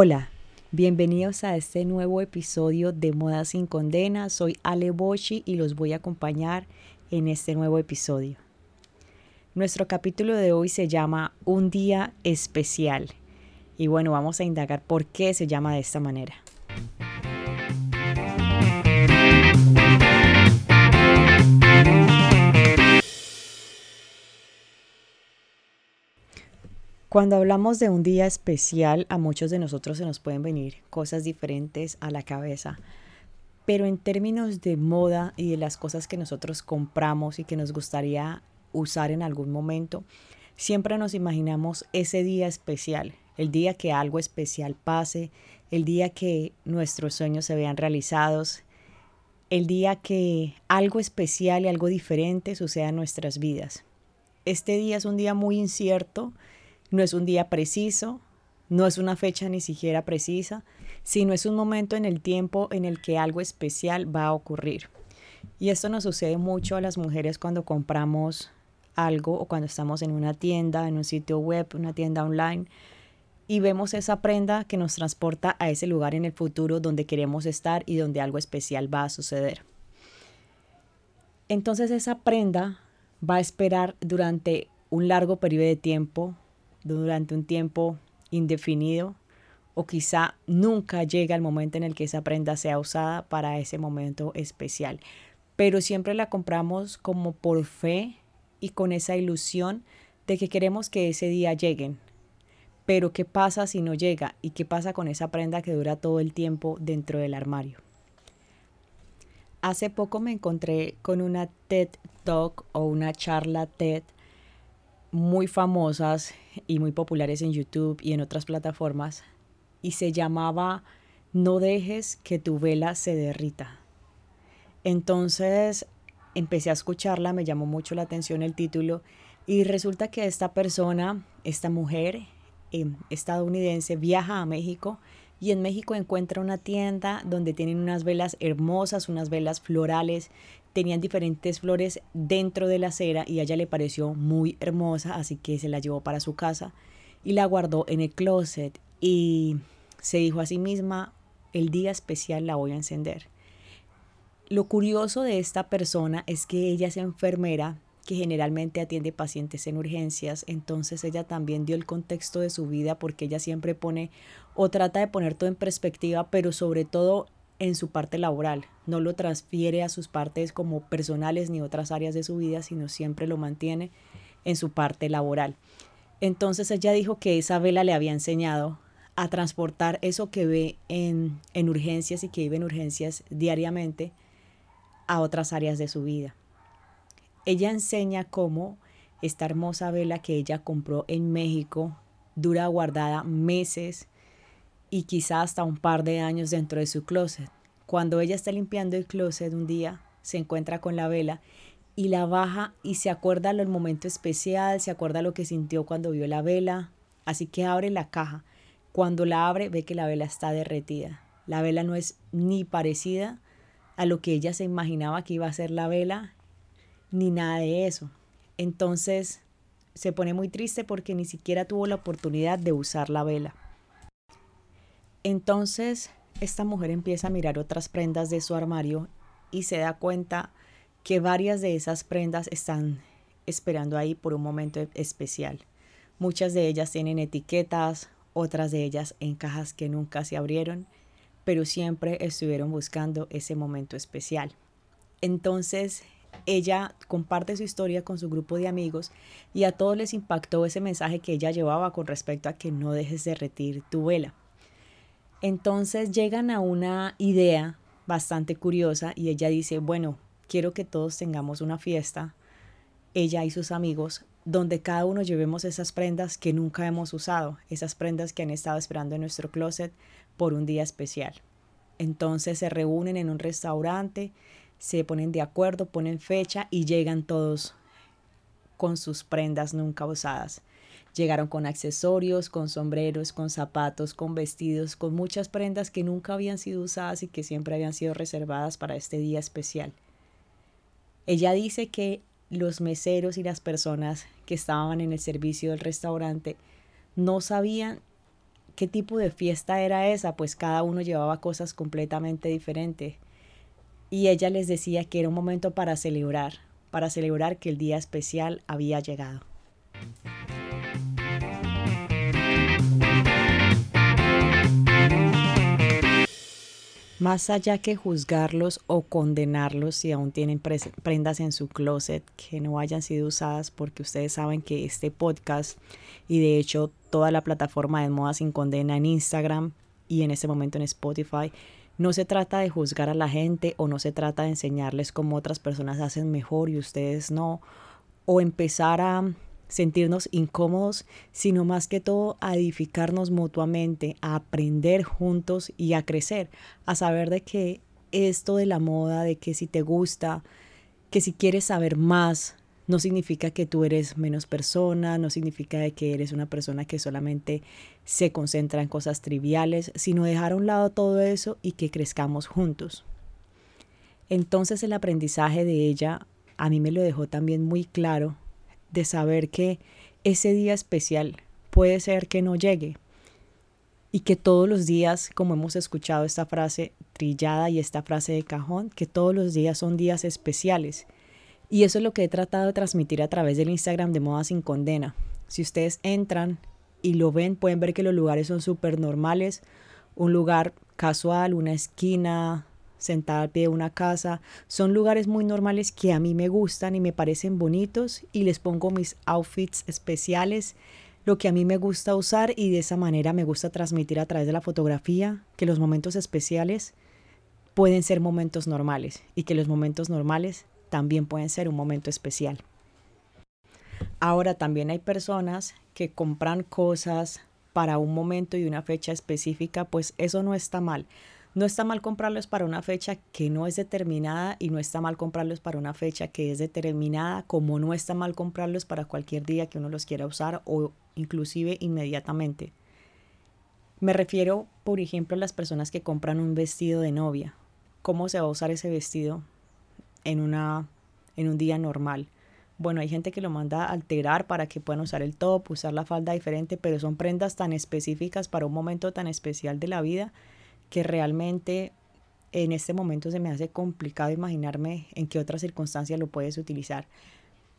Hola, bienvenidos a este nuevo episodio de Moda sin Condena. Soy Ale Boshi y los voy a acompañar en este nuevo episodio. Nuestro capítulo de hoy se llama Un día especial. Y bueno, vamos a indagar por qué se llama de esta manera. Cuando hablamos de un día especial, a muchos de nosotros se nos pueden venir cosas diferentes a la cabeza. Pero en términos de moda y de las cosas que nosotros compramos y que nos gustaría usar en algún momento, siempre nos imaginamos ese día especial, el día que algo especial pase, el día que nuestros sueños se vean realizados, el día que algo especial y algo diferente suceda en nuestras vidas. Este día es un día muy incierto, no es un día preciso, no es una fecha ni siquiera precisa, sino es un momento en el tiempo en el que algo especial va a ocurrir. Y esto nos sucede mucho a las mujeres cuando compramos algo o cuando estamos en una tienda, en un sitio web, una tienda online, y vemos esa prenda que nos transporta a ese lugar en el futuro donde queremos estar y donde algo especial va a suceder. Entonces esa prenda va a esperar durante un largo periodo de tiempo durante un tiempo indefinido o quizá nunca llega el momento en el que esa prenda sea usada para ese momento especial. Pero siempre la compramos como por fe y con esa ilusión de que queremos que ese día lleguen. Pero ¿qué pasa si no llega? ¿Y qué pasa con esa prenda que dura todo el tiempo dentro del armario? Hace poco me encontré con una TED Talk o una charla TED muy famosas y muy populares en YouTube y en otras plataformas y se llamaba No dejes que tu vela se derrita. Entonces empecé a escucharla, me llamó mucho la atención el título y resulta que esta persona, esta mujer eh, estadounidense, viaja a México y en México encuentra una tienda donde tienen unas velas hermosas, unas velas florales tenían diferentes flores dentro de la cera y a ella le pareció muy hermosa, así que se la llevó para su casa y la guardó en el closet y se dijo a sí misma, el día especial la voy a encender. Lo curioso de esta persona es que ella es enfermera que generalmente atiende pacientes en urgencias, entonces ella también dio el contexto de su vida porque ella siempre pone o trata de poner todo en perspectiva, pero sobre todo en su parte laboral, no lo transfiere a sus partes como personales ni otras áreas de su vida, sino siempre lo mantiene en su parte laboral. Entonces ella dijo que esa vela le había enseñado a transportar eso que ve en, en urgencias y que vive en urgencias diariamente a otras áreas de su vida. Ella enseña cómo esta hermosa vela que ella compró en México dura guardada meses, y quizá hasta un par de años dentro de su closet. Cuando ella está limpiando el closet un día, se encuentra con la vela y la baja y se acuerda el momento especial, se acuerda lo que sintió cuando vio la vela, así que abre la caja. Cuando la abre ve que la vela está derretida. La vela no es ni parecida a lo que ella se imaginaba que iba a ser la vela, ni nada de eso. Entonces se pone muy triste porque ni siquiera tuvo la oportunidad de usar la vela. Entonces, esta mujer empieza a mirar otras prendas de su armario y se da cuenta que varias de esas prendas están esperando ahí por un momento especial. Muchas de ellas tienen etiquetas, otras de ellas en cajas que nunca se abrieron, pero siempre estuvieron buscando ese momento especial. Entonces, ella comparte su historia con su grupo de amigos y a todos les impactó ese mensaje que ella llevaba con respecto a que no dejes de derretir tu vela. Entonces llegan a una idea bastante curiosa y ella dice, bueno, quiero que todos tengamos una fiesta, ella y sus amigos, donde cada uno llevemos esas prendas que nunca hemos usado, esas prendas que han estado esperando en nuestro closet por un día especial. Entonces se reúnen en un restaurante, se ponen de acuerdo, ponen fecha y llegan todos con sus prendas nunca usadas. Llegaron con accesorios, con sombreros, con zapatos, con vestidos, con muchas prendas que nunca habían sido usadas y que siempre habían sido reservadas para este día especial. Ella dice que los meseros y las personas que estaban en el servicio del restaurante no sabían qué tipo de fiesta era esa, pues cada uno llevaba cosas completamente diferentes. Y ella les decía que era un momento para celebrar, para celebrar que el día especial había llegado. Más allá que juzgarlos o condenarlos si aún tienen prendas en su closet que no hayan sido usadas, porque ustedes saben que este podcast y de hecho toda la plataforma de Moda Sin Condena en Instagram y en este momento en Spotify, no se trata de juzgar a la gente o no se trata de enseñarles cómo otras personas hacen mejor y ustedes no, o empezar a sentirnos incómodos, sino más que todo a edificarnos mutuamente, a aprender juntos y a crecer, a saber de que esto de la moda, de que si te gusta, que si quieres saber más, no significa que tú eres menos persona, no significa de que eres una persona que solamente se concentra en cosas triviales, sino dejar a un lado todo eso y que crezcamos juntos. Entonces el aprendizaje de ella a mí me lo dejó también muy claro de saber que ese día especial puede ser que no llegue y que todos los días, como hemos escuchado esta frase trillada y esta frase de cajón, que todos los días son días especiales. Y eso es lo que he tratado de transmitir a través del Instagram de Moda Sin Condena. Si ustedes entran y lo ven, pueden ver que los lugares son súper normales. Un lugar casual, una esquina, sentada al pie de una casa. Son lugares muy normales que a mí me gustan y me parecen bonitos y les pongo mis outfits especiales, lo que a mí me gusta usar y de esa manera me gusta transmitir a través de la fotografía que los momentos especiales pueden ser momentos normales y que los momentos normales también pueden ser un momento especial. Ahora también hay personas que compran cosas para un momento y una fecha específica, pues eso no está mal. No está mal comprarlos para una fecha que no es determinada y no está mal comprarlos para una fecha que es determinada, como no está mal comprarlos para cualquier día que uno los quiera usar o inclusive inmediatamente. Me refiero, por ejemplo, a las personas que compran un vestido de novia. ¿Cómo se va a usar ese vestido en, una, en un día normal? Bueno, hay gente que lo manda a alterar para que puedan usar el top, usar la falda diferente, pero son prendas tan específicas para un momento tan especial de la vida que realmente en este momento se me hace complicado imaginarme en qué otra circunstancia lo puedes utilizar.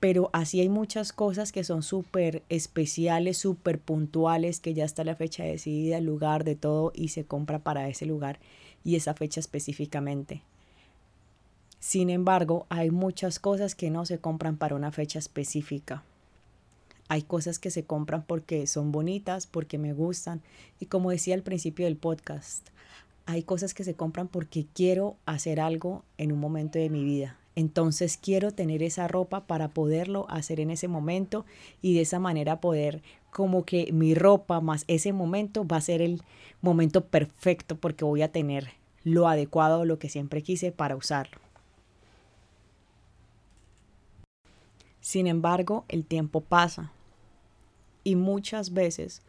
Pero así hay muchas cosas que son súper especiales, súper puntuales, que ya está la fecha decidida, el lugar de todo y se compra para ese lugar y esa fecha específicamente. Sin embargo, hay muchas cosas que no se compran para una fecha específica. Hay cosas que se compran porque son bonitas, porque me gustan. Y como decía al principio del podcast, hay cosas que se compran porque quiero hacer algo en un momento de mi vida. Entonces quiero tener esa ropa para poderlo hacer en ese momento y de esa manera poder como que mi ropa más ese momento va a ser el momento perfecto porque voy a tener lo adecuado, lo que siempre quise para usarlo. Sin embargo, el tiempo pasa y muchas veces,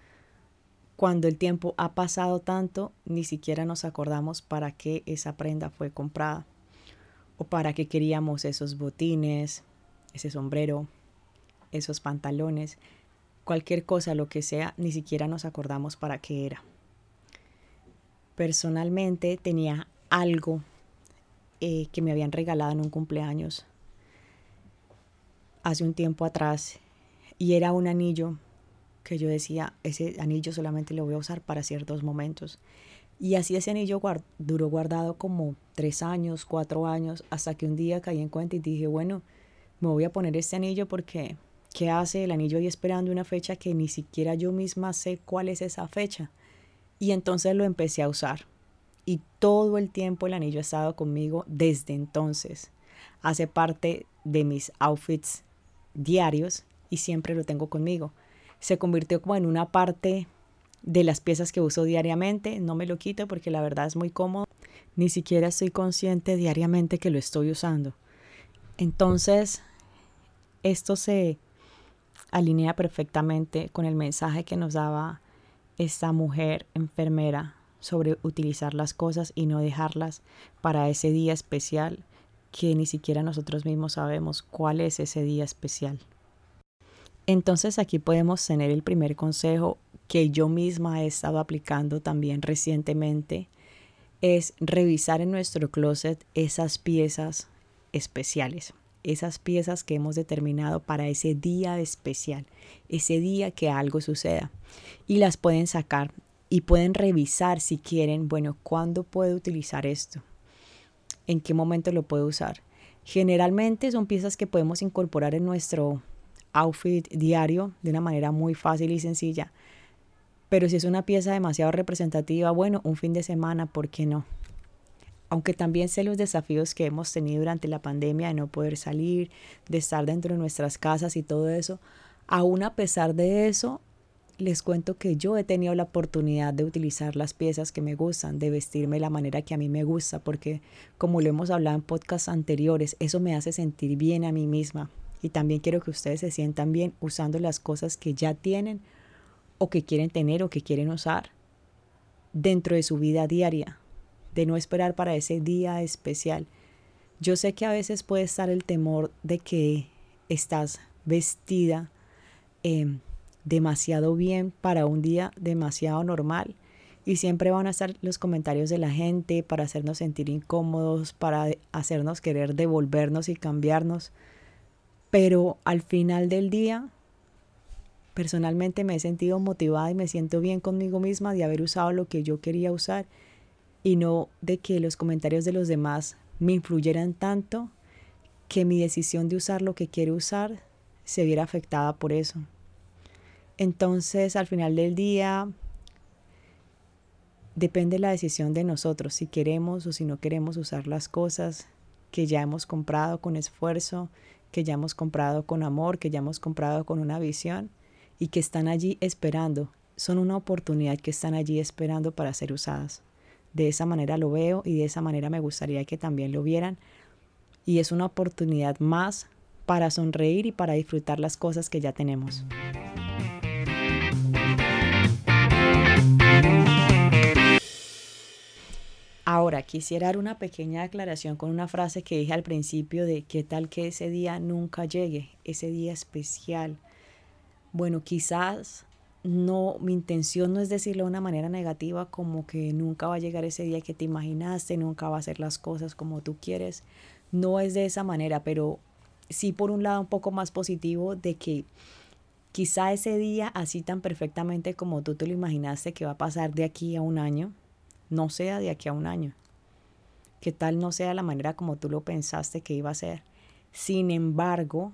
cuando el tiempo ha pasado tanto, ni siquiera nos acordamos para qué esa prenda fue comprada o para qué queríamos esos botines, ese sombrero, esos pantalones, cualquier cosa, lo que sea, ni siquiera nos acordamos para qué era. Personalmente tenía algo eh, que me habían regalado en un cumpleaños hace un tiempo atrás y era un anillo que yo decía, ese anillo solamente lo voy a usar para ciertos momentos. Y así ese anillo duró guardado como tres años, cuatro años, hasta que un día caí en cuenta y dije, bueno, me voy a poner este anillo porque, ¿qué hace el anillo ahí esperando una fecha que ni siquiera yo misma sé cuál es esa fecha? Y entonces lo empecé a usar. Y todo el tiempo el anillo ha estado conmigo desde entonces. Hace parte de mis outfits diarios y siempre lo tengo conmigo se convirtió como en una parte de las piezas que uso diariamente. No me lo quito porque la verdad es muy cómodo. Ni siquiera estoy consciente diariamente que lo estoy usando. Entonces, esto se alinea perfectamente con el mensaje que nos daba esta mujer enfermera sobre utilizar las cosas y no dejarlas para ese día especial que ni siquiera nosotros mismos sabemos cuál es ese día especial. Entonces aquí podemos tener el primer consejo que yo misma he estado aplicando también recientemente es revisar en nuestro closet esas piezas especiales, esas piezas que hemos determinado para ese día especial, ese día que algo suceda. Y las pueden sacar y pueden revisar si quieren, bueno, ¿cuándo puedo utilizar esto? ¿En qué momento lo puedo usar? Generalmente son piezas que podemos incorporar en nuestro outfit diario de una manera muy fácil y sencilla. Pero si es una pieza demasiado representativa, bueno, un fin de semana, ¿por qué no? Aunque también sé los desafíos que hemos tenido durante la pandemia de no poder salir, de estar dentro de nuestras casas y todo eso, aún a pesar de eso, les cuento que yo he tenido la oportunidad de utilizar las piezas que me gustan, de vestirme de la manera que a mí me gusta, porque como lo hemos hablado en podcasts anteriores, eso me hace sentir bien a mí misma. Y también quiero que ustedes se sientan bien usando las cosas que ya tienen o que quieren tener o que quieren usar dentro de su vida diaria, de no esperar para ese día especial. Yo sé que a veces puede estar el temor de que estás vestida em, demasiado bien para un día demasiado normal y siempre van a estar los comentarios de la gente para hacernos sentir incómodos, para hacernos querer devolvernos y cambiarnos. Pero al final del día Personalmente me he sentido motivada y me siento bien conmigo misma de haber usado lo que yo quería usar y no de que los comentarios de los demás me influyeran tanto que mi decisión de usar lo que quiero usar se viera afectada por eso. Entonces, al final del día, depende la decisión de nosotros, si queremos o si no queremos usar las cosas que ya hemos comprado con esfuerzo, que ya hemos comprado con amor, que ya hemos comprado con una visión y que están allí esperando, son una oportunidad que están allí esperando para ser usadas. De esa manera lo veo y de esa manera me gustaría que también lo vieran. Y es una oportunidad más para sonreír y para disfrutar las cosas que ya tenemos. Ahora, quisiera dar una pequeña aclaración con una frase que dije al principio de qué tal que ese día nunca llegue, ese día especial, bueno, quizás no, mi intención no es decirlo de una manera negativa como que nunca va a llegar ese día que te imaginaste, nunca va a hacer las cosas como tú quieres. No es de esa manera, pero sí por un lado un poco más positivo de que quizá ese día así tan perfectamente como tú te lo imaginaste que va a pasar de aquí a un año, no sea de aquí a un año. Que tal no sea la manera como tú lo pensaste que iba a ser. Sin embargo,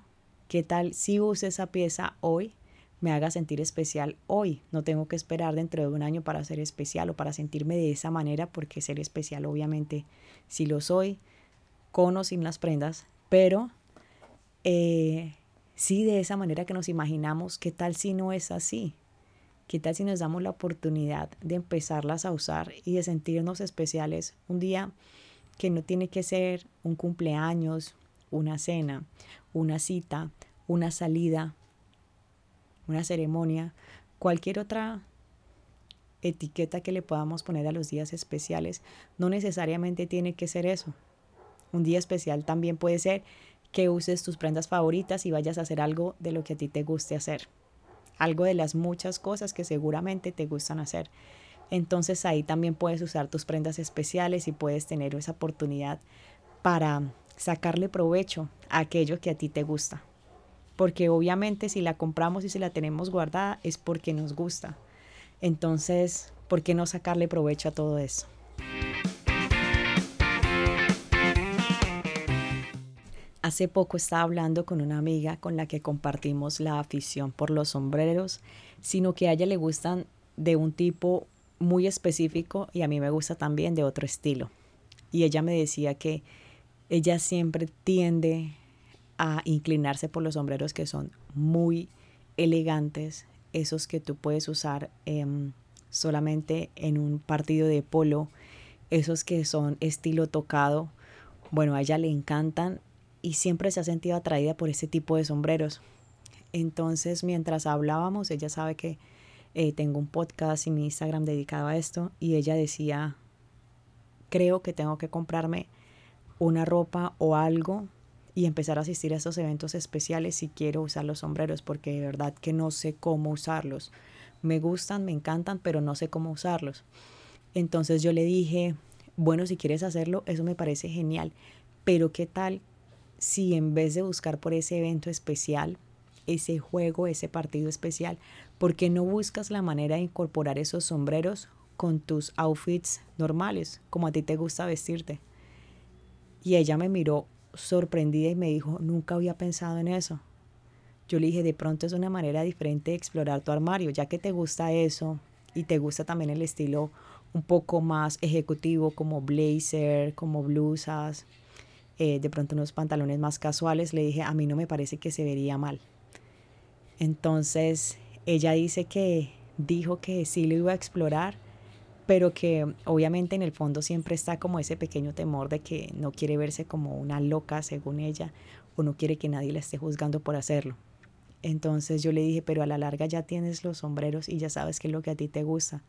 ¿qué tal si uses esa pieza hoy me haga sentir especial hoy. No tengo que esperar dentro de un año para ser especial o para sentirme de esa manera, porque ser especial obviamente si lo soy, con o sin las prendas, pero eh, sí de esa manera que nos imaginamos, ¿qué tal si no es así? ¿Qué tal si nos damos la oportunidad de empezarlas a usar y de sentirnos especiales un día que no tiene que ser un cumpleaños, una cena, una cita, una salida, una ceremonia, cualquier otra etiqueta que le podamos poner a los días especiales, no necesariamente tiene que ser eso. Un día especial también puede ser que uses tus prendas favoritas y vayas a hacer algo de lo que a ti te guste hacer. Algo de las muchas cosas que seguramente te gustan hacer. Entonces ahí también puedes usar tus prendas especiales y puedes tener esa oportunidad para sacarle provecho a aquello que a ti te gusta porque obviamente si la compramos y si la tenemos guardada es porque nos gusta. Entonces, ¿por qué no sacarle provecho a todo eso? Hace poco estaba hablando con una amiga con la que compartimos la afición por los sombreros, sino que a ella le gustan de un tipo muy específico y a mí me gusta también de otro estilo. Y ella me decía que ella siempre tiende a inclinarse por los sombreros que son muy elegantes, esos que tú puedes usar em, solamente en un partido de polo, esos que son estilo tocado. Bueno, a ella le encantan y siempre se ha sentido atraída por ese tipo de sombreros. Entonces, mientras hablábamos, ella sabe que eh, tengo un podcast y mi Instagram dedicado a esto y ella decía, creo que tengo que comprarme una ropa o algo y empezar a asistir a estos eventos especiales si quiero usar los sombreros, porque de verdad que no sé cómo usarlos. me gustan, me encantan, pero no sé cómo usarlos. Entonces yo le dije, bueno, si quieres hacerlo, eso me parece genial, pero ¿qué tal si en vez de buscar por ese evento especial, ese juego, ese partido especial, ¿por qué no buscas la manera de incorporar esos sombreros con tus outfits normales, como a ti te gusta vestirte? Y ella me miró sorprendida y me dijo, nunca había pensado en eso. Yo le dije, de pronto es una manera diferente de explorar tu armario, ya que te gusta eso y te gusta también el estilo un poco más ejecutivo como blazer, como blusas, eh, de pronto unos pantalones más casuales, le dije, a mí no me parece que se vería mal. Entonces ella dice que dijo que sí lo iba a explorar, pero que obviamente en el fondo siempre está como ese pequeño temor de que no quiere verse como una loca según ella o no quiere que nadie la esté juzgando por hacerlo. Entonces yo le dije, pero a la larga ya tienes los sombreros y ya sabes qué es lo que a ti te gusta.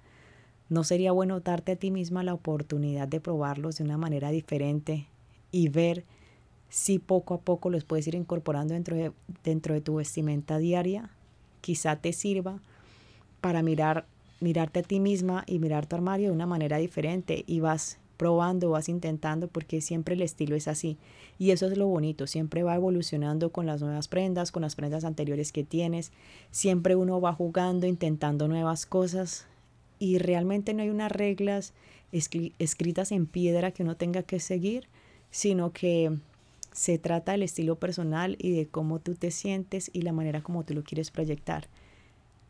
¿No sería bueno darte a ti misma la oportunidad de probarlos de una manera diferente y ver si poco a poco los puedes ir incorporando dentro de, dentro de tu vestimenta diaria? Quizá te sirva para mirar, mirarte a ti misma y mirar tu armario de una manera diferente y vas probando, vas intentando, porque siempre el estilo es así. Y eso es lo bonito, siempre va evolucionando con las nuevas prendas, con las prendas anteriores que tienes. Siempre uno va jugando, intentando nuevas cosas y realmente no hay unas reglas escritas en piedra que uno tenga que seguir, sino que se trata del estilo personal y de cómo tú te sientes y la manera como tú lo quieres proyectar.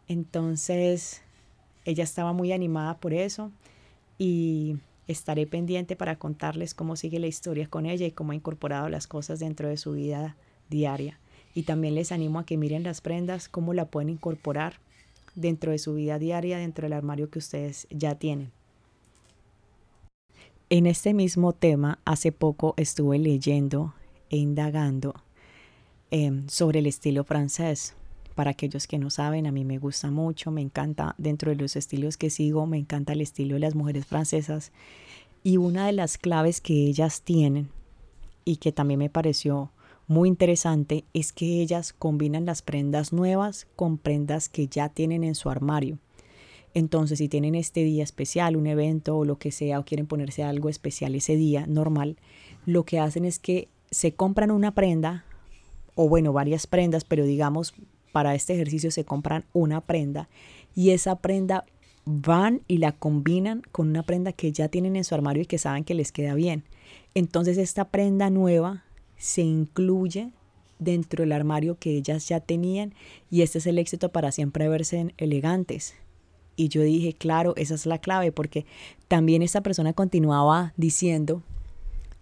Entonces, ella estaba muy animada por eso y Estaré pendiente para contarles cómo sigue la historia con ella y cómo ha incorporado las cosas dentro de su vida diaria. Y también les animo a que miren las prendas, cómo la pueden incorporar dentro de su vida diaria, dentro del armario que ustedes ya tienen. En este mismo tema, hace poco estuve leyendo e indagando em, sobre el estilo francés. Para aquellos que no saben, a mí me gusta mucho, me encanta, dentro de los estilos que sigo, me encanta el estilo de las mujeres francesas. Y una de las claves que ellas tienen y que también me pareció muy interesante es que ellas combinan las prendas nuevas con prendas que ya tienen en su armario. Entonces, si tienen este día especial, un evento o lo que sea, o quieren ponerse algo especial ese día normal, lo que hacen es que se compran una prenda, o bueno, varias prendas, pero digamos para este ejercicio se compran una prenda y esa prenda van y la combinan con una prenda que ya tienen en su armario y que saben que les queda bien. Entonces esta prenda nueva se incluye dentro del armario que ellas ya tenían y este es el éxito para siempre verse elegantes. Y yo dije, claro, esa es la clave porque también esta persona continuaba diciendo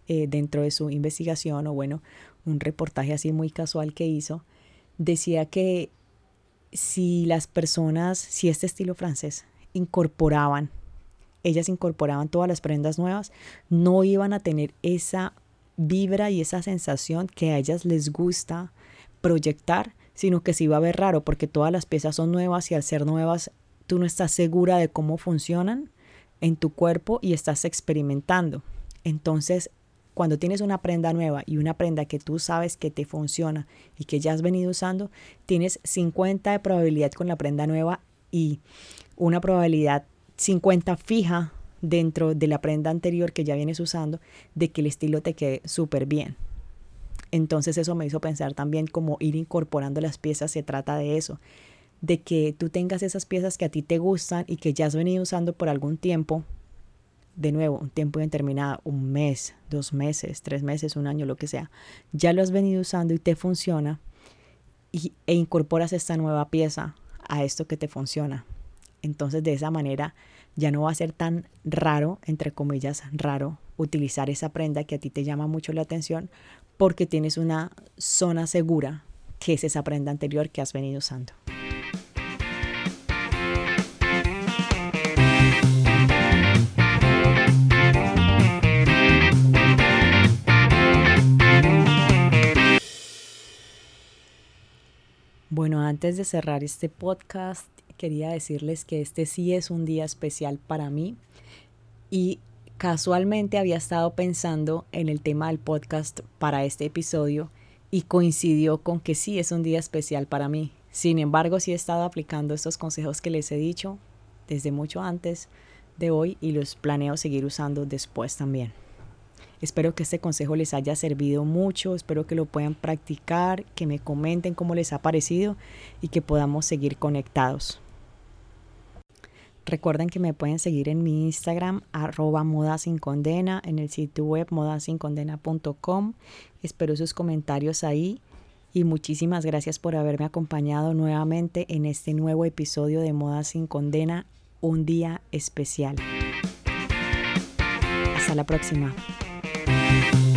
eh, dentro de su investigación o bueno, un reportaje así muy casual que hizo, decía que si las personas, si este estilo francés incorporaban, ellas incorporaban todas las prendas nuevas, no iban a tener esa vibra y esa sensación que a ellas les gusta proyectar, sino que se iba a ver raro porque todas las piezas son nuevas y al ser nuevas tú no estás segura de cómo funcionan en tu cuerpo y estás experimentando. Entonces cuando tienes una prenda nueva y una prenda que tú sabes que te funciona y que ya has venido usando, tienes 50 de probabilidad con la prenda nueva y una probabilidad 50 fija dentro de la prenda anterior que ya vienes usando de que el estilo te quede súper bien. Entonces eso me hizo pensar también como ir incorporando las piezas, se trata de eso, de que tú tengas esas piezas que a ti te gustan y que ya has venido usando por algún tiempo de nuevo, un tiempo determinado, un mes, dos meses, tres meses, un año, lo que sea, ya lo has venido usando y te funciona y, e incorporas esta nueva pieza a esto que te funciona. Entonces de esa manera ya no va a ser tan raro, entre comillas, raro, utilizar esa prenda que a ti te llama mucho la atención porque tienes una zona segura que es esa prenda anterior que has venido usando. Bueno, antes de cerrar este podcast, quería decirles que este sí es un día especial para mí y casualmente había estado pensando en el tema del podcast para este episodio y coincidió con que sí es un día especial para mí. Sin embargo, sí he estado aplicando estos consejos que les he dicho desde mucho antes de hoy y los planeo seguir usando después también. Espero que este consejo les haya servido mucho, espero que lo puedan practicar, que me comenten cómo les ha parecido y que podamos seguir conectados. Recuerden que me pueden seguir en mi Instagram, arroba moda sin condena, en el sitio web modasincondena.com. Espero sus comentarios ahí y muchísimas gracias por haberme acompañado nuevamente en este nuevo episodio de Moda sin Condena, un día especial. Hasta la próxima. Thank you.